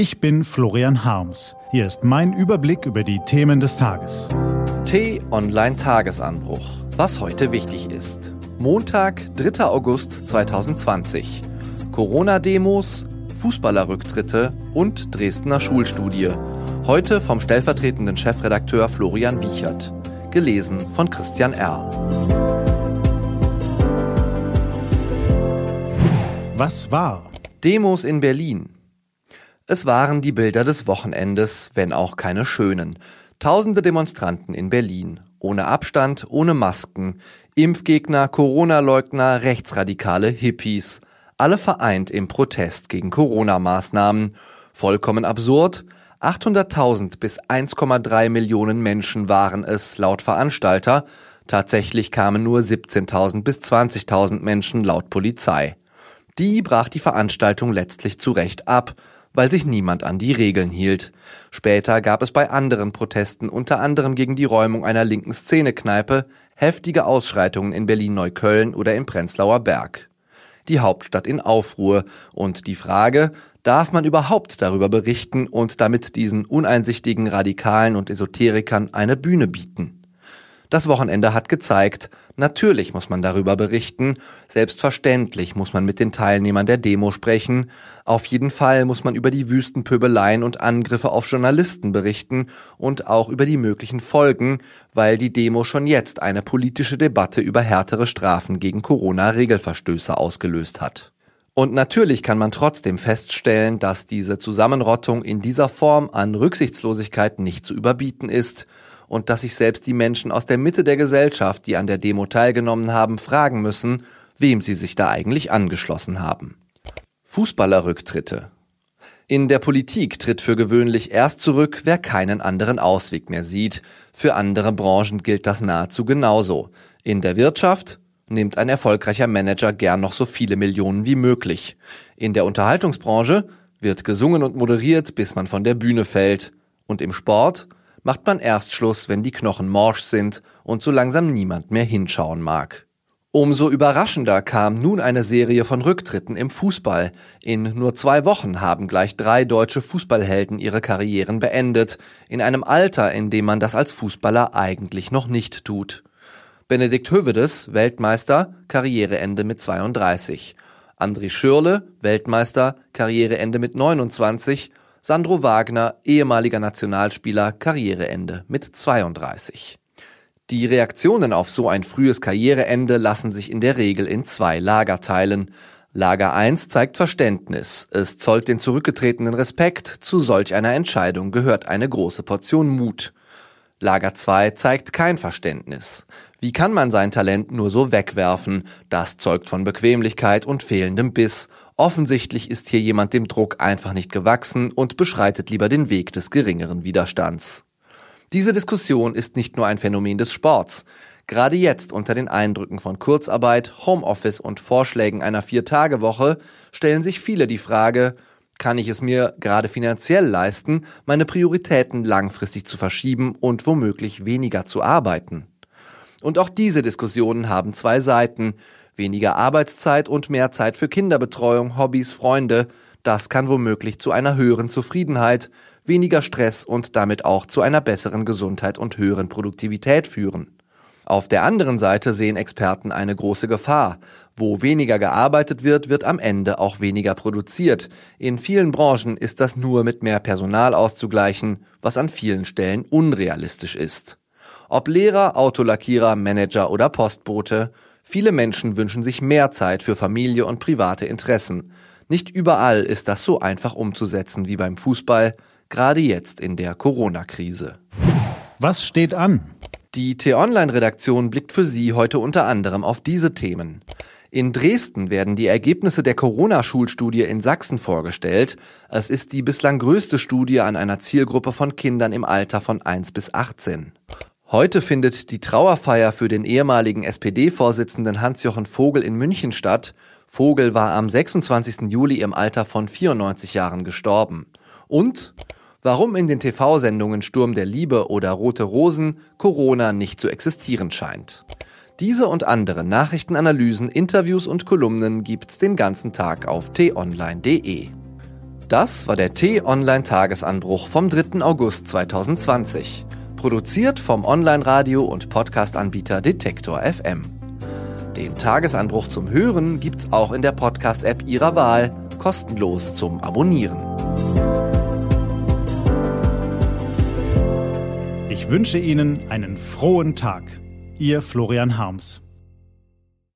Ich bin Florian Harms. Hier ist mein Überblick über die Themen des Tages. T-Online Tagesanbruch. Was heute wichtig ist. Montag, 3. August 2020. Corona-Demos, Fußballerrücktritte und Dresdner Schulstudie. Heute vom stellvertretenden Chefredakteur Florian Wiechert. Gelesen von Christian Erl. Was war? Demos in Berlin. Es waren die Bilder des Wochenendes, wenn auch keine schönen. Tausende Demonstranten in Berlin. Ohne Abstand, ohne Masken. Impfgegner, Corona-Leugner, Rechtsradikale, Hippies. Alle vereint im Protest gegen Corona-Maßnahmen. Vollkommen absurd. 800.000 bis 1,3 Millionen Menschen waren es laut Veranstalter. Tatsächlich kamen nur 17.000 bis 20.000 Menschen laut Polizei. Die brach die Veranstaltung letztlich zu Recht ab weil sich niemand an die Regeln hielt. Später gab es bei anderen Protesten, unter anderem gegen die Räumung einer linken Szenekneipe, heftige Ausschreitungen in Berlin-Neukölln oder im Prenzlauer Berg. Die Hauptstadt in Aufruhr und die Frage, darf man überhaupt darüber berichten und damit diesen uneinsichtigen Radikalen und Esoterikern eine Bühne bieten? Das Wochenende hat gezeigt, natürlich muss man darüber berichten, selbstverständlich muss man mit den Teilnehmern der Demo sprechen, auf jeden Fall muss man über die Wüstenpöbeleien und Angriffe auf Journalisten berichten und auch über die möglichen Folgen, weil die Demo schon jetzt eine politische Debatte über härtere Strafen gegen Corona-Regelverstöße ausgelöst hat. Und natürlich kann man trotzdem feststellen, dass diese Zusammenrottung in dieser Form an Rücksichtslosigkeit nicht zu überbieten ist und dass sich selbst die Menschen aus der Mitte der Gesellschaft, die an der Demo teilgenommen haben, fragen müssen, wem sie sich da eigentlich angeschlossen haben. Fußballerrücktritte. In der Politik tritt für gewöhnlich erst zurück, wer keinen anderen Ausweg mehr sieht. Für andere Branchen gilt das nahezu genauso. In der Wirtschaft nimmt ein erfolgreicher Manager gern noch so viele Millionen wie möglich. In der Unterhaltungsbranche wird gesungen und moderiert, bis man von der Bühne fällt. Und im Sport macht man erst Schluss, wenn die Knochen morsch sind und so langsam niemand mehr hinschauen mag. Umso überraschender kam nun eine Serie von Rücktritten im Fußball. In nur zwei Wochen haben gleich drei deutsche Fußballhelden ihre Karrieren beendet, in einem Alter, in dem man das als Fußballer eigentlich noch nicht tut. Benedikt Hövedes, Weltmeister, Karriereende mit 32. André Schürle, Weltmeister, Karriereende mit 29 Sandro Wagner, ehemaliger Nationalspieler, Karriereende mit 32. Die Reaktionen auf so ein frühes Karriereende lassen sich in der Regel in zwei Lager teilen. Lager 1 zeigt Verständnis. Es zollt den Zurückgetretenen Respekt. Zu solch einer Entscheidung gehört eine große Portion Mut. Lager 2 zeigt kein Verständnis. Wie kann man sein Talent nur so wegwerfen? Das zeugt von Bequemlichkeit und fehlendem Biss. Offensichtlich ist hier jemand dem Druck einfach nicht gewachsen und beschreitet lieber den Weg des geringeren Widerstands. Diese Diskussion ist nicht nur ein Phänomen des Sports. Gerade jetzt unter den Eindrücken von Kurzarbeit, Homeoffice und Vorschlägen einer Vier-Tage-Woche stellen sich viele die Frage, kann ich es mir gerade finanziell leisten, meine Prioritäten langfristig zu verschieben und womöglich weniger zu arbeiten? Und auch diese Diskussionen haben zwei Seiten. Weniger Arbeitszeit und mehr Zeit für Kinderbetreuung, Hobbys, Freunde. Das kann womöglich zu einer höheren Zufriedenheit, weniger Stress und damit auch zu einer besseren Gesundheit und höheren Produktivität führen. Auf der anderen Seite sehen Experten eine große Gefahr. Wo weniger gearbeitet wird, wird am Ende auch weniger produziert. In vielen Branchen ist das nur mit mehr Personal auszugleichen, was an vielen Stellen unrealistisch ist. Ob Lehrer, Autolackierer, Manager oder Postbote, viele Menschen wünschen sich mehr Zeit für Familie und private Interessen. Nicht überall ist das so einfach umzusetzen wie beim Fußball, gerade jetzt in der Corona-Krise. Was steht an? Die T-Online-Redaktion blickt für Sie heute unter anderem auf diese Themen. In Dresden werden die Ergebnisse der Corona-Schulstudie in Sachsen vorgestellt. Es ist die bislang größte Studie an einer Zielgruppe von Kindern im Alter von 1 bis 18. Heute findet die Trauerfeier für den ehemaligen SPD-Vorsitzenden Hans-Jochen Vogel in München statt. Vogel war am 26. Juli im Alter von 94 Jahren gestorben. Und warum in den TV-Sendungen Sturm der Liebe oder Rote Rosen Corona nicht zu existieren scheint. Diese und andere Nachrichtenanalysen, Interviews und Kolumnen gibt's den ganzen Tag auf t-online.de. Das war der T-Online-Tagesanbruch vom 3. August 2020. Produziert vom Online-Radio- und Podcast-Anbieter Detektor FM. Den Tagesanbruch zum Hören gibt's auch in der Podcast-App Ihrer Wahl, kostenlos zum Abonnieren. Ich wünsche Ihnen einen frohen Tag. Ihr Florian Harms.